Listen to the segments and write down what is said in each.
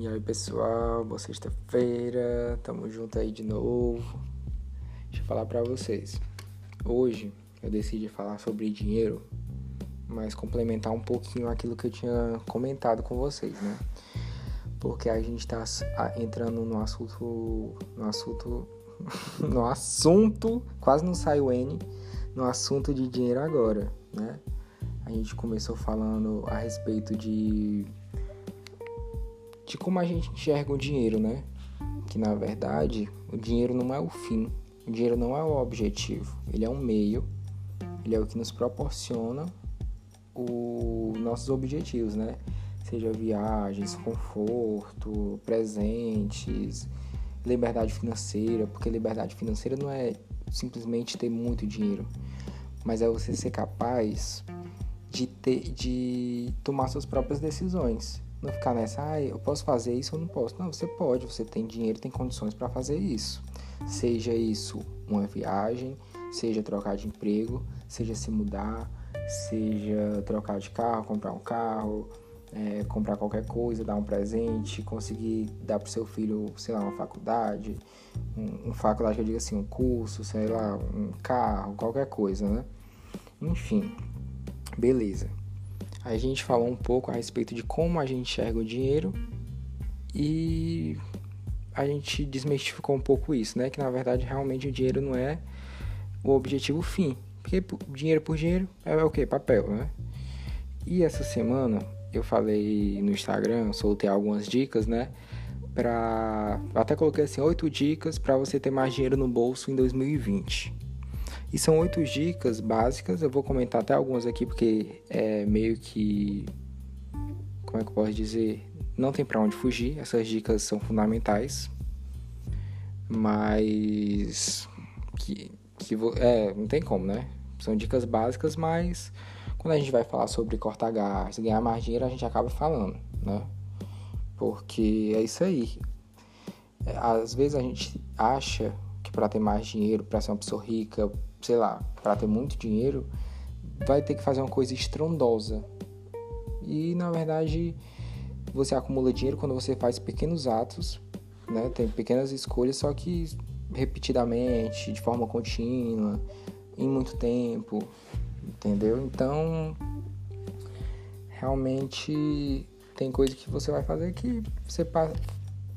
E aí pessoal, boa sexta-feira, tamo junto aí de novo. Deixa eu falar pra vocês. Hoje eu decidi falar sobre dinheiro, mas complementar um pouquinho aquilo que eu tinha comentado com vocês, né? Porque a gente tá entrando no assunto. No assunto. no assunto. Quase não sai o N. No assunto de dinheiro agora, né? A gente começou falando a respeito de de como a gente enxerga o dinheiro, né? Que na verdade o dinheiro não é o fim, o dinheiro não é o objetivo, ele é um meio, ele é o que nos proporciona os nossos objetivos, né? Seja viagens, conforto, presentes, liberdade financeira, porque liberdade financeira não é simplesmente ter muito dinheiro, mas é você ser capaz de, ter, de tomar suas próprias decisões. Não ficar nessa, ah, eu posso fazer isso ou não posso. Não, você pode, você tem dinheiro, tem condições para fazer isso. Seja isso uma viagem, seja trocar de emprego, seja se mudar, seja trocar de carro, comprar um carro, é, comprar qualquer coisa, dar um presente, conseguir dar para seu filho, sei lá, uma faculdade, um, um faculdade que eu diga assim, um curso, sei lá, um carro, qualquer coisa, né? Enfim, beleza. A gente falou um pouco a respeito de como a gente enxerga o dinheiro e a gente desmistificou um pouco isso, né? Que na verdade realmente o dinheiro não é o objetivo fim. Porque dinheiro por dinheiro é o que? Papel, né? E essa semana eu falei no Instagram, soltei algumas dicas, né? Pra. Até coloquei assim, oito dicas para você ter mais dinheiro no bolso em 2020. E são oito dicas básicas, eu vou comentar até algumas aqui porque é meio que. Como é que eu posso dizer? Não tem para onde fugir, essas dicas são fundamentais. Mas. Que, que é, não tem como, né? São dicas básicas, mas quando a gente vai falar sobre cortar gastos, ganhar mais dinheiro, a gente acaba falando, né? Porque é isso aí. É, às vezes a gente acha que para ter mais dinheiro, para ser uma pessoa rica, sei lá, para ter muito dinheiro, vai ter que fazer uma coisa estrondosa. E na verdade, você acumula dinheiro quando você faz pequenos atos, né? Tem pequenas escolhas, só que repetidamente, de forma contínua, em muito tempo, entendeu? Então, realmente tem coisa que você vai fazer que você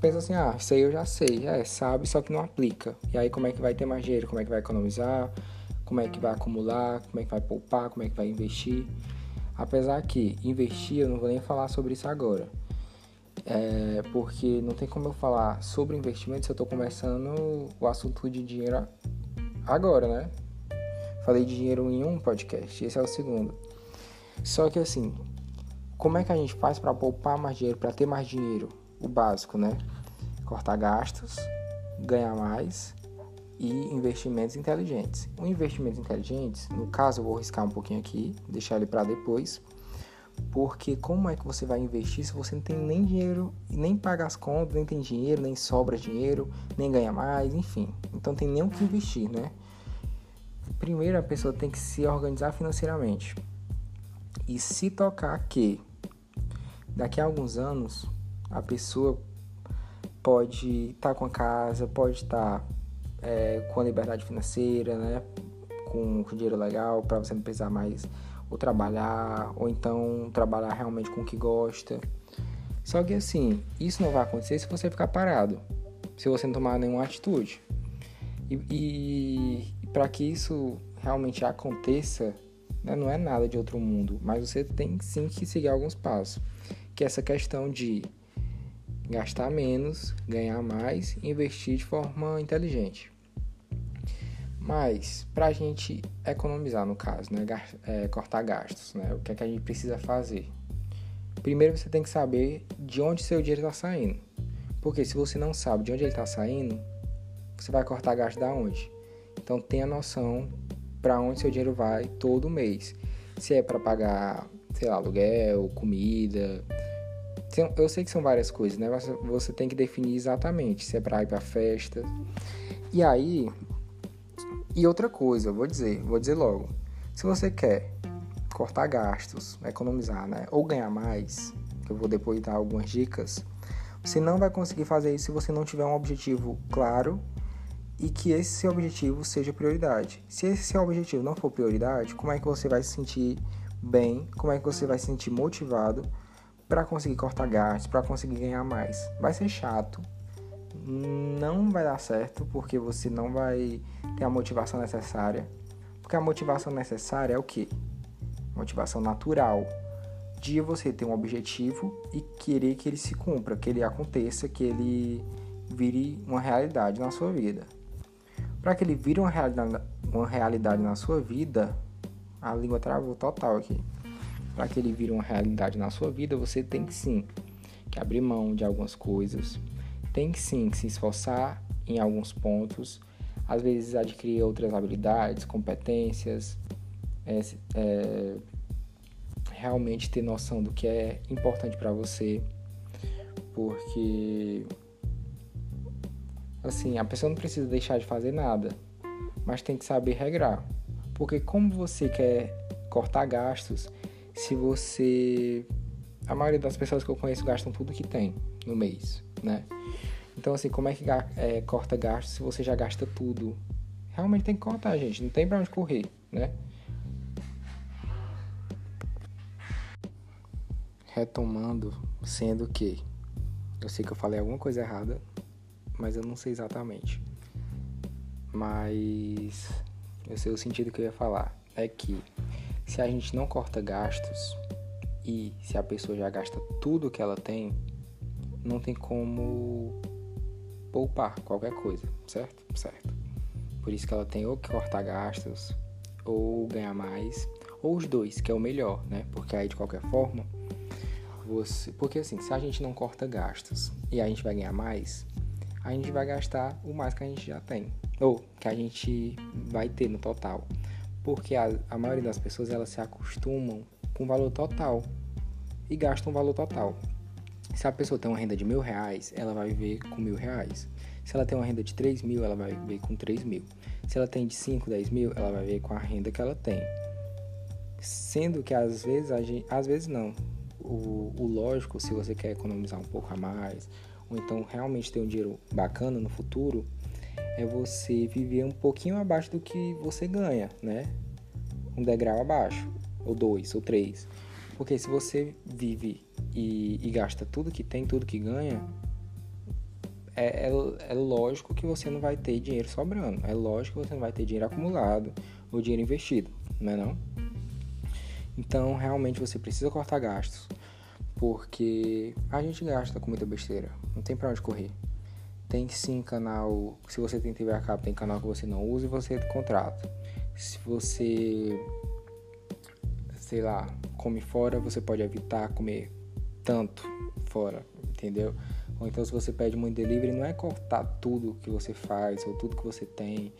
pensa assim, ah, isso aí eu já sei, é, sabe, só que não aplica. E aí como é que vai ter mais dinheiro? Como é que vai economizar? Como é que vai acumular? Como é que vai poupar? Como é que vai investir? Apesar que investir, eu não vou nem falar sobre isso agora. É, porque não tem como eu falar sobre investimento se eu estou começando o assunto de dinheiro agora, né? Falei de dinheiro em um podcast, esse é o segundo. Só que assim, como é que a gente faz para poupar mais dinheiro, para ter mais dinheiro? O básico, né? Cortar gastos, ganhar mais e investimentos inteligentes. O investimento inteligente, no caso eu vou riscar um pouquinho aqui, deixar ele para depois, porque como é que você vai investir se você não tem nem dinheiro, nem paga as contas, nem tem dinheiro, nem sobra dinheiro, nem ganha mais, enfim. Então tem nem o que investir, né? Primeiro a pessoa tem que se organizar financeiramente e se tocar que daqui a alguns anos a pessoa pode estar tá com a casa, pode estar tá, é, com a liberdade financeira, né? Com, com dinheiro legal para você não precisar mais ou trabalhar, ou então trabalhar realmente com o que gosta. Só que assim, isso não vai acontecer se você ficar parado, se você não tomar nenhuma atitude. E, e, e para que isso realmente aconteça, né, não é nada de outro mundo, mas você tem sim que seguir alguns passos. Que é essa questão de gastar menos, ganhar mais e investir de forma inteligente. Mas, para a gente economizar, no caso, né, é, cortar gastos, né, o que é que a gente precisa fazer? Primeiro você tem que saber de onde seu dinheiro está saindo. Porque se você não sabe de onde ele está saindo, você vai cortar gasto da onde? Então tenha noção para onde seu dinheiro vai todo mês. Se é para pagar, sei lá, aluguel, comida, eu sei que são várias coisas, né? Mas você tem que definir exatamente se é para ir para festa. E aí, e outra coisa, eu vou dizer, vou dizer logo. Se você quer cortar gastos, economizar, né? Ou ganhar mais, eu vou depois dar algumas dicas, Você não vai conseguir fazer isso se você não tiver um objetivo claro e que esse seu objetivo seja prioridade. Se esse seu objetivo não for prioridade, como é que você vai se sentir bem? Como é que você vai se sentir motivado para conseguir cortar gastos, para conseguir ganhar mais? Vai ser chato, não vai dar certo porque você não vai ter a motivação necessária. Porque a motivação necessária é o que? Motivação natural de você ter um objetivo e querer que ele se cumpra, que ele aconteça, que ele vire uma realidade na sua vida. Para que ele vire uma realidade, uma realidade na sua vida, a língua travou total aqui. Para que ele vire uma realidade na sua vida, você tem que sim que abrir mão de algumas coisas, tem que sim que se esforçar em alguns pontos, às vezes adquirir outras habilidades, competências, é, é, realmente ter noção do que é importante para você, porque assim, a pessoa não precisa deixar de fazer nada, mas tem que saber regrar. Porque como você quer cortar gastos, se você a maioria das pessoas que eu conheço gastam tudo que tem no mês, né? Então assim, como é que é, corta gastos se você já gasta tudo? Realmente tem que cortar, gente, não tem para onde correr, né? retomando, sendo que eu sei que eu falei alguma coisa errada, mas eu não sei exatamente. Mas eu sei o sentido que eu ia falar. É que se a gente não corta gastos e se a pessoa já gasta tudo que ela tem, não tem como poupar qualquer coisa, certo? Certo. Por isso que ela tem ou que cortar gastos ou ganhar mais, ou os dois, que é o melhor, né? Porque aí de qualquer forma você. Porque assim, se a gente não corta gastos e a gente vai ganhar mais, a gente vai gastar o mais que a gente já tem. Ou que a gente vai ter no total. Porque a, a maioria das pessoas elas se acostumam com o valor total e gastam o valor total. Se a pessoa tem uma renda de mil reais, ela vai viver com mil reais. Se ela tem uma renda de 3 mil, ela vai viver com 3 mil. Se ela tem de 5, 10 mil, ela vai viver com a renda que ela tem. Sendo que às vezes a gente. Às vezes não o, o lógico, se você quer economizar um pouco a mais, ou então realmente ter um dinheiro bacana no futuro, é você viver um pouquinho abaixo do que você ganha, né? Um degrau abaixo, ou dois, ou três. Porque se você vive e, e gasta tudo que tem, tudo que ganha, é, é, é, lógico que você não vai ter dinheiro sobrando. É lógico que você não vai ter dinheiro acumulado ou dinheiro investido, não é não? Então, realmente você precisa cortar gastos, porque a gente gasta com muita besteira, não tem para onde correr. Tem sim canal, se você tem TV a cabo, tem canal que você não usa e você contrata. Se você, sei lá, come fora, você pode evitar comer tanto fora, entendeu? Ou então se você pede muito delivery, não é cortar tudo que você faz ou tudo que você tem,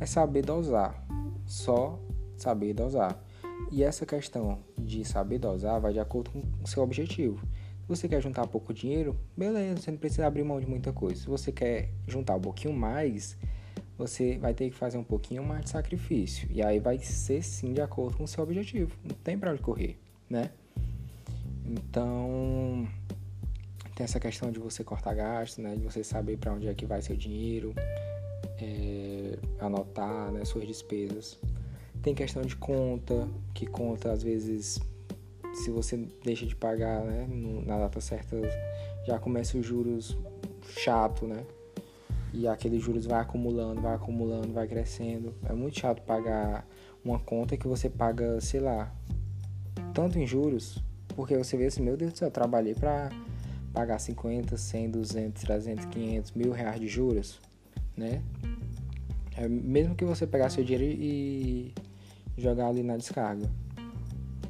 é saber dosar, só saber dosar. E essa questão de saber dosar vai de acordo com o seu objetivo. Você quer juntar pouco dinheiro, beleza, você não precisa abrir mão de muita coisa. Se você quer juntar um pouquinho mais, você vai ter que fazer um pouquinho mais de sacrifício. E aí vai ser sim de acordo com o seu objetivo. Não tem para onde correr, né? Então, tem essa questão de você cortar gastos, né? De você saber para onde é que vai seu dinheiro, é, anotar né, suas despesas. Tem questão de conta, que conta às vezes, se você deixa de pagar né, na data certa, já começa os juros chato, né? E aqueles juros vai acumulando, vai acumulando, vai crescendo. É muito chato pagar uma conta que você paga, sei lá, tanto em juros, porque você vê assim, meu Deus do céu, eu trabalhei para pagar 50, 100, 200, 300, 500, mil reais de juros, né? É, mesmo que você pegar seu dinheiro e jogar ali na descarga.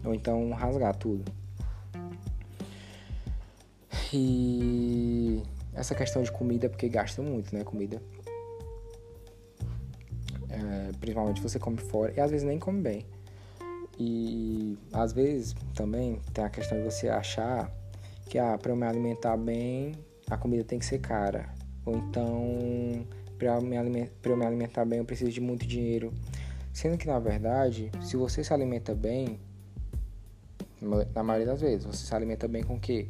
Ou então rasgar tudo. E essa questão de comida, porque gasta muito, né? Comida. É, principalmente você come fora e às vezes nem come bem. E às vezes também tem a questão de você achar que ah, para eu me alimentar bem, a comida tem que ser cara. Ou então, para eu me alimentar bem, eu preciso de muito dinheiro. Sendo que na verdade, se você se alimenta bem, na maioria das vezes, você se alimenta bem com o que?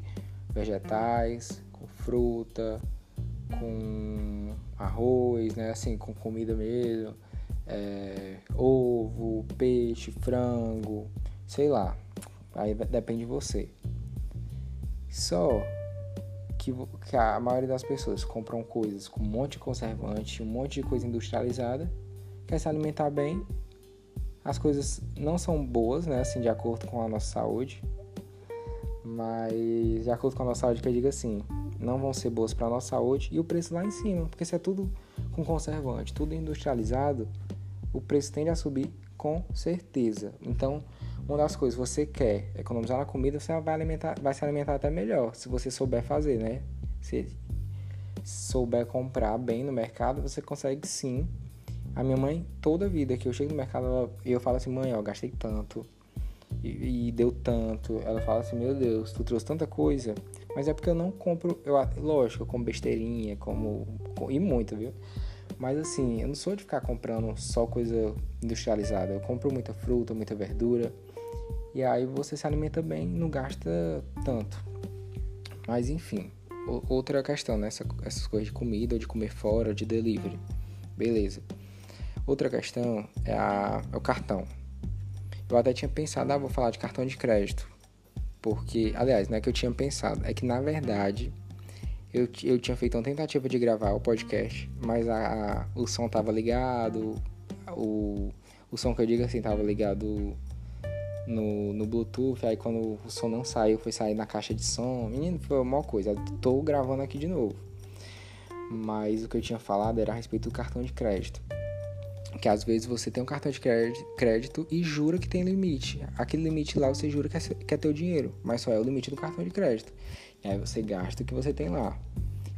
Vegetais, com fruta, com arroz, né? Assim, com comida mesmo. É, ovo, peixe, frango, sei lá. Aí depende de você. Só que, que a maioria das pessoas compram coisas com um monte de conservante, um monte de coisa industrializada, quer se alimentar bem. As coisas não são boas, né? Assim, de acordo com a nossa saúde. Mas de acordo com a nossa saúde, que eu digo assim, não vão ser boas para a nossa saúde e o preço lá em cima, porque se é tudo com conservante, tudo industrializado, o preço tende a subir com certeza. Então, uma das coisas você quer economizar na comida, você vai, alimentar, vai se alimentar até melhor, se você souber fazer, né? Se souber comprar bem no mercado, você consegue sim. A minha mãe, toda vida que eu chego no mercado, eu falo assim, mãe, ó, gastei tanto e, e deu tanto. Ela fala assim, meu Deus, tu trouxe tanta coisa. Mas é porque eu não compro, eu, lógico, eu como besteirinha, como, e muito, viu? Mas assim, eu não sou de ficar comprando só coisa industrializada. Eu compro muita fruta, muita verdura. E aí você se alimenta bem, não gasta tanto. Mas enfim, outra questão, né? Essa, essas coisas de comida, ou de comer fora, de delivery. Beleza. Outra questão é, a, é o cartão. Eu até tinha pensado, ah, vou falar de cartão de crédito. Porque, aliás, não é que eu tinha pensado, é que na verdade eu, eu tinha feito uma tentativa de gravar o podcast, mas a, a o som tava ligado, o, o som que eu digo assim tava ligado no, no Bluetooth, aí quando o som não saiu, foi sair na caixa de som. Menino, foi uma coisa. tô gravando aqui de novo. Mas o que eu tinha falado era a respeito do cartão de crédito. Que às vezes você tem um cartão de crédito e jura que tem limite. Aquele limite lá você jura que é, que é teu dinheiro, mas só é o limite do cartão de crédito. E aí você gasta o que você tem lá.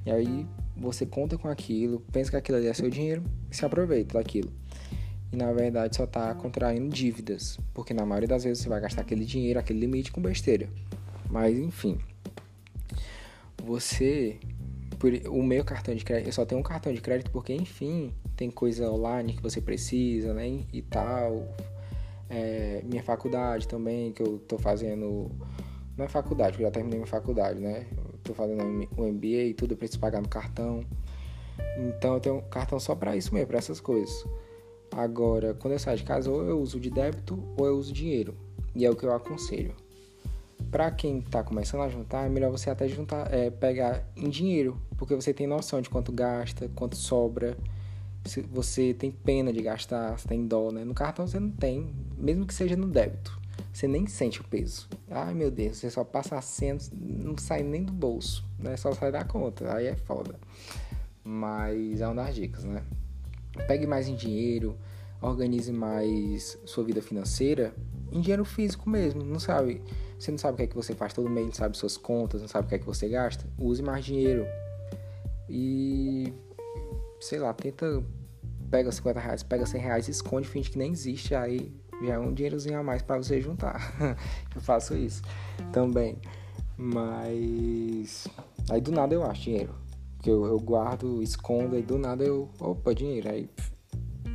E aí você conta com aquilo, pensa que aquilo ali é seu dinheiro e se aproveita daquilo e na verdade só está contraindo dívidas, porque na maioria das vezes você vai gastar aquele dinheiro, aquele limite com besteira. Mas enfim, você, por, o meu cartão de crédito, eu só tenho um cartão de crédito porque enfim tem coisa online que você precisa, né e tal. É, minha faculdade também que eu tô fazendo, não é faculdade, eu já terminei minha faculdade, né? Eu tô fazendo o MBA e tudo, eu preciso pagar no cartão. Então eu tenho um cartão só para isso mesmo, para essas coisas. Agora, quando eu saio de casa, ou eu uso de débito ou eu uso dinheiro. E é o que eu aconselho. Para quem está começando a juntar, é melhor você até juntar, é, pegar em dinheiro, porque você tem noção de quanto gasta, quanto sobra. Se você tem pena de gastar, você tem dó, né? No cartão você não tem, mesmo que seja no débito. Você nem sente o peso. Ai meu Deus, você só passa a cena, não sai nem do bolso, né? Só sai da conta. Aí é foda. Mas é uma das dicas, né? pegue mais em dinheiro, organize mais sua vida financeira em dinheiro físico mesmo, não sabe? Você não sabe o que é que você faz todo mês, não sabe suas contas, não sabe o que é que você gasta? Use mais dinheiro. E sei lá, tenta pega 50 reais, pega 100 reais, esconde, finge que nem existe, aí já é um dinheirozinho a mais para você juntar. eu faço isso também. Mas aí do nada eu acho dinheiro que eu, eu guardo, escondo, e do nada eu, opa, dinheiro. Aí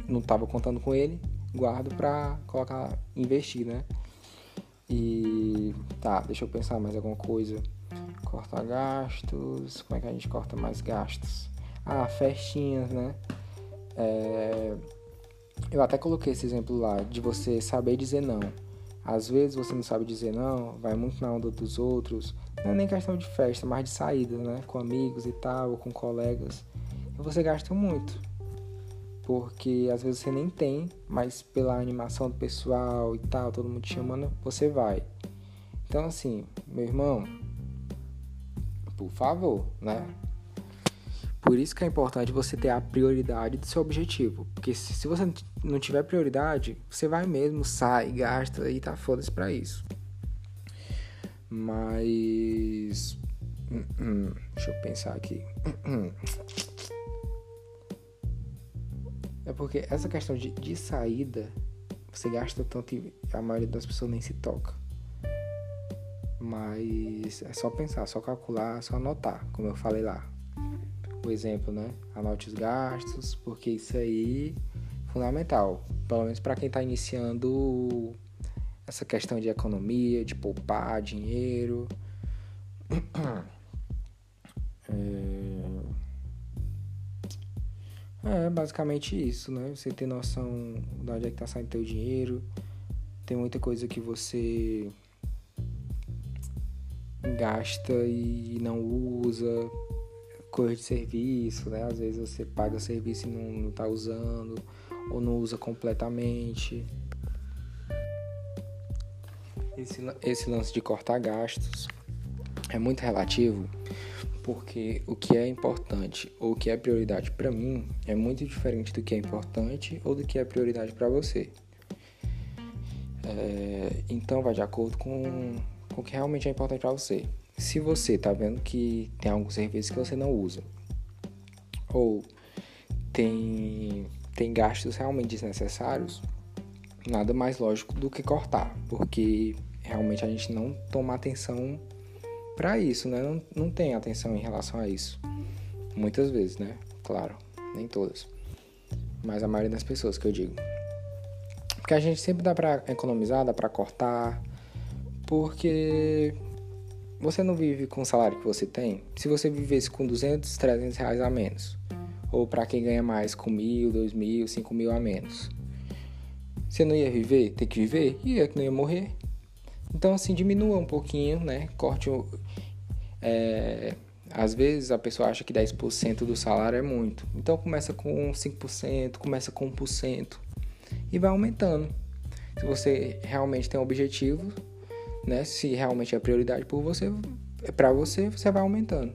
não tava contando com ele, guardo pra colocar, investir, né? E tá, deixa eu pensar mais alguma coisa. Corta gastos, como é que a gente corta mais gastos? Ah, festinhas, né? É, eu até coloquei esse exemplo lá de você saber dizer não. Às vezes você não sabe dizer não, vai muito na onda dos outros. Não é nem questão de festa, mas de saída, né? Com amigos e tal, ou com colegas. E você gasta muito. Porque às vezes você nem tem, mas pela animação do pessoal e tal, todo mundo te chamando, você vai. Então assim, meu irmão, por favor, né? Por isso que é importante você ter a prioridade do seu objetivo. Porque se você não tiver prioridade, você vai mesmo, sai, gasta e tá foda-se pra isso. Mas. Hum, hum, deixa eu pensar aqui. É porque essa questão de, de saída, você gasta tanto e a maioria das pessoas nem se toca. Mas é só pensar, só calcular, só anotar, como eu falei lá o exemplo, né? Anote os gastos, porque isso aí é fundamental, pelo menos para quem está iniciando essa questão de economia, de poupar dinheiro. É... é basicamente isso, né? Você ter noção de onde é que tá saindo teu dinheiro. Tem muita coisa que você gasta e não usa, coisa de serviço, né? Às vezes você paga serviço e não, não tá usando, ou não usa completamente. Esse, esse lance de cortar gastos é muito relativo, porque o que é importante ou o que é prioridade para mim é muito diferente do que é importante ou do que é prioridade para você. É, então vai de acordo com, com o que realmente é importante para você. Se você está vendo que tem algum serviço que você não usa, ou tem, tem gastos realmente desnecessários, nada mais lógico do que cortar, porque realmente a gente não toma atenção para isso, né? Não, não tem atenção em relação a isso. Muitas vezes, né? Claro, nem todas. Mas a maioria das pessoas que eu digo. Porque a gente sempre dá para economizar, dá para cortar, porque você não vive com o salário que você tem. Se você vivesse com 200, 300 reais a menos, ou para quem ganha mais com mil, dois mil, cinco mil a menos, você não ia viver, ter que viver, ia que não ia morrer. Então assim diminua um pouquinho, né? Corte é, às vezes a pessoa acha que 10% do salário é muito. Então começa com 5%, começa com 1% e vai aumentando. Se você realmente tem um objetivo, né? Se realmente é prioridade por você, é para você, você vai aumentando.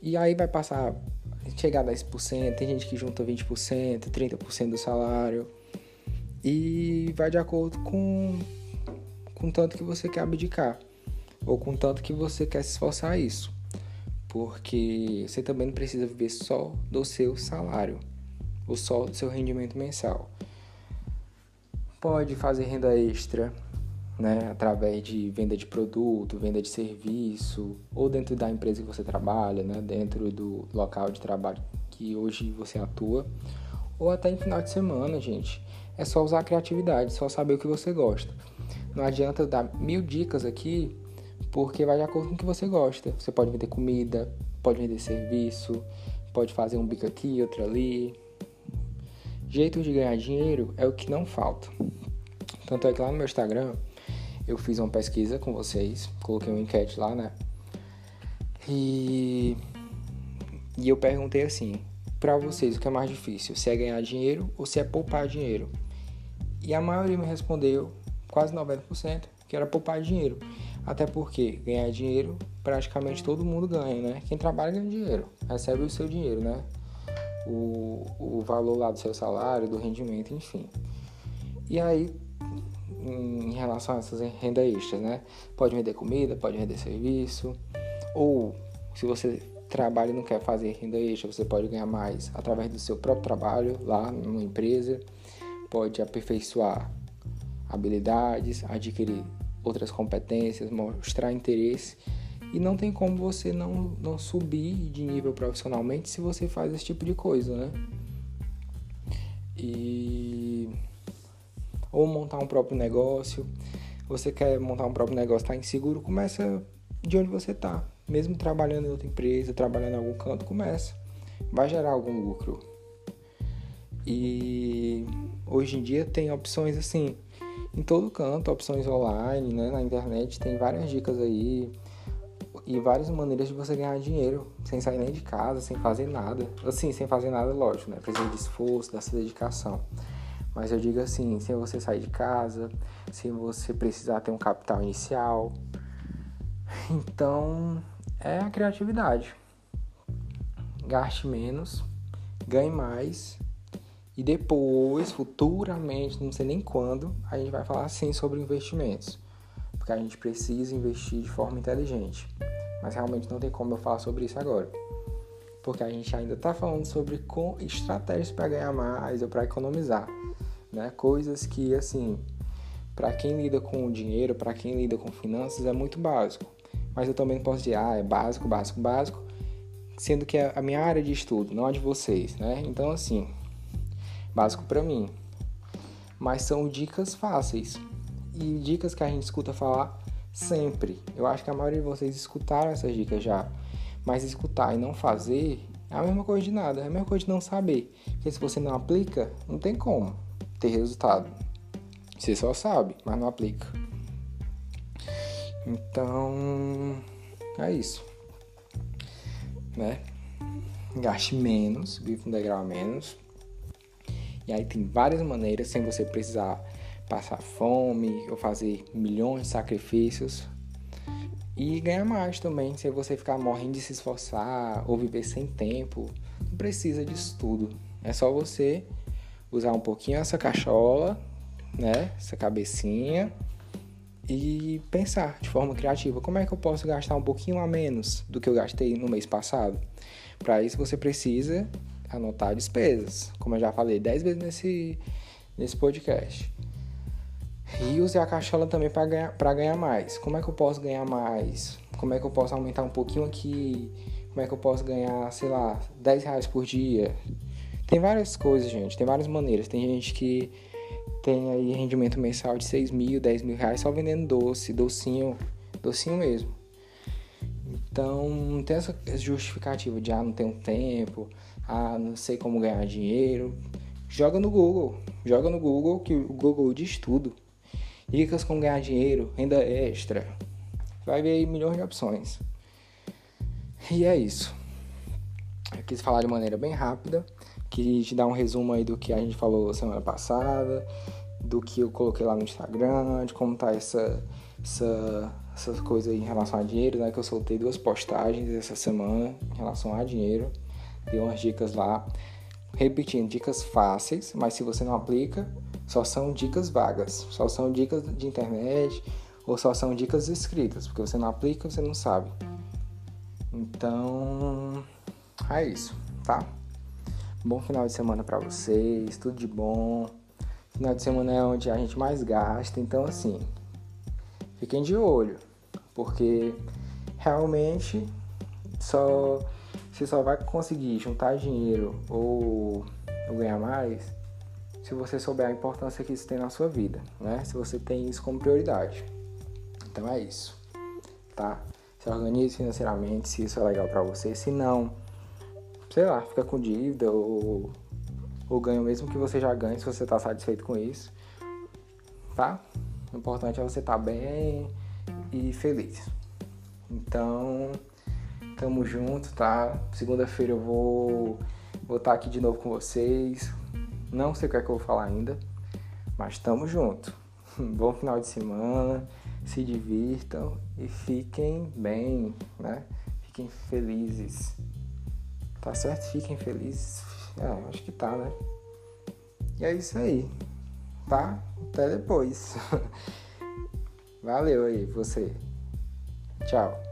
E aí vai passar, chegar a 10%, tem gente que junta 20%, 30% do salário. E vai de acordo com com tanto que você quer abdicar ou com tanto que você quer se esforçar a isso. Porque você também não precisa viver só do seu salário ou só do seu rendimento mensal. Pode fazer renda extra, né, através de venda de produto, venda de serviço, ou dentro da empresa que você trabalha, né, dentro do local de trabalho que hoje você atua, ou até em final de semana, gente. É só usar a criatividade, só saber o que você gosta. Não adianta dar mil dicas aqui, porque vai de acordo com o que você gosta. Você pode vender comida, pode vender serviço, pode fazer um bico aqui, outro ali. Jeito de ganhar dinheiro é o que não falta. Tanto é que lá no meu Instagram eu fiz uma pesquisa com vocês, coloquei uma enquete lá, né? E, e eu perguntei assim, para vocês o que é mais difícil, se é ganhar dinheiro ou se é poupar dinheiro? E a maioria me respondeu, quase 90%, que era poupar dinheiro. Até porque ganhar dinheiro praticamente todo mundo ganha, né? Quem trabalha ganha dinheiro, recebe o seu dinheiro, né? O, o valor lá do seu salário, do rendimento, enfim. E aí em relação a essas renda extras, né? Pode vender comida, pode vender serviço, ou se você trabalha e não quer fazer renda extra, você pode ganhar mais através do seu próprio trabalho lá numa empresa, pode aperfeiçoar habilidades, adquirir outras competências, mostrar interesse e não tem como você não, não subir de nível profissionalmente se você faz esse tipo de coisa, né? E ou montar um próprio negócio. Você quer montar um próprio negócio, está inseguro, começa de onde você está. Mesmo trabalhando em outra empresa, trabalhando em algum canto, começa. Vai gerar algum lucro. E hoje em dia tem opções assim, em todo canto, opções online, né? Na internet tem várias dicas aí e várias maneiras de você ganhar dinheiro sem sair nem de casa, sem fazer nada. Assim, sem fazer nada, lógico, né? Precisa de esforço, dessa dedicação. Mas eu digo assim, sem você sair de casa, sem você precisar ter um capital inicial. Então, é a criatividade. Gaste menos, ganhe mais e depois, futuramente, não sei nem quando, a gente vai falar assim sobre investimentos. Porque a gente precisa investir de forma inteligente. Mas realmente não tem como eu falar sobre isso agora. Porque a gente ainda está falando sobre estratégias para ganhar mais ou para economizar né? Coisas que assim, para quem lida com dinheiro, para quem lida com finanças é muito básico. Mas eu também posso dizer, ah, é básico, básico, básico, sendo que é a minha área de estudo, não a de vocês, né? Então assim, básico para mim. Mas são dicas fáceis e dicas que a gente escuta falar sempre. Eu acho que a maioria de vocês escutaram essas dicas já. Mas escutar e não fazer é a mesma coisa de nada, é a mesma coisa de não saber. Porque se você não aplica, não tem como ter resultado. Você só sabe, mas não aplica. Então, é isso. Né? Gaste menos, vive um degrau menos. E aí tem várias maneiras sem você precisar passar fome ou fazer milhões de sacrifícios e ganhar mais também, sem você ficar morrendo de se esforçar ou viver sem tempo. Não precisa disso tudo. É só você usar um pouquinho essa cachola, né? Essa cabecinha e pensar de forma criativa, como é que eu posso gastar um pouquinho a menos do que eu gastei no mês passado? Para isso você precisa anotar despesas, como eu já falei 10 vezes nesse nesse podcast. E use a cachola também para ganhar, ganhar mais. Como é que eu posso ganhar mais? Como é que eu posso aumentar um pouquinho aqui? Como é que eu posso ganhar, sei lá, 10 reais por dia? Tem várias coisas, gente. Tem várias maneiras. Tem gente que tem aí rendimento mensal de 6 mil, 10 mil reais só vendendo doce, docinho, docinho mesmo. Então, não tem essa justificativa de, ah, não tenho tempo, ah, não sei como ganhar dinheiro. Joga no Google. Joga no Google que o Google diz tudo. Dicas como ganhar dinheiro, renda extra. Vai ver aí milhões de opções. E é isso. Eu quis falar de maneira bem rápida, quis te dar um resumo aí do que a gente falou semana passada, do que eu coloquei lá no Instagram, de como tá essa, essa, essas coisas aí em relação a dinheiro, né? Que eu soltei duas postagens essa semana em relação a dinheiro. Dei umas dicas lá. Repetindo, dicas fáceis, mas se você não aplica, só são dicas vagas, só são dicas de internet ou só são dicas escritas, porque você não aplica, você não sabe. Então, é isso, tá? Bom final de semana para vocês, tudo de bom. Final de semana é onde a gente mais gasta, então assim, fiquem de olho, porque realmente só você só vai conseguir juntar dinheiro ou, ganhar mais se você souber a importância que isso tem na sua vida, né? Se você tem isso como prioridade. Então é isso, tá? Se organize financeiramente, se isso é legal para você. Se não, sei lá, fica com dívida ou, ou ganha o mesmo que você já ganha se você tá satisfeito com isso, tá? O importante é você estar tá bem e feliz. Então, tamo junto, tá? Segunda-feira eu vou vou estar tá aqui de novo com vocês não sei o que é que eu vou falar ainda, mas estamos junto. Bom final de semana, se divirtam e fiquem bem, né? Fiquem felizes. Tá certo? Fiquem felizes. É, acho que tá, né? E é isso aí. Tá? Até depois. Valeu aí, você. Tchau.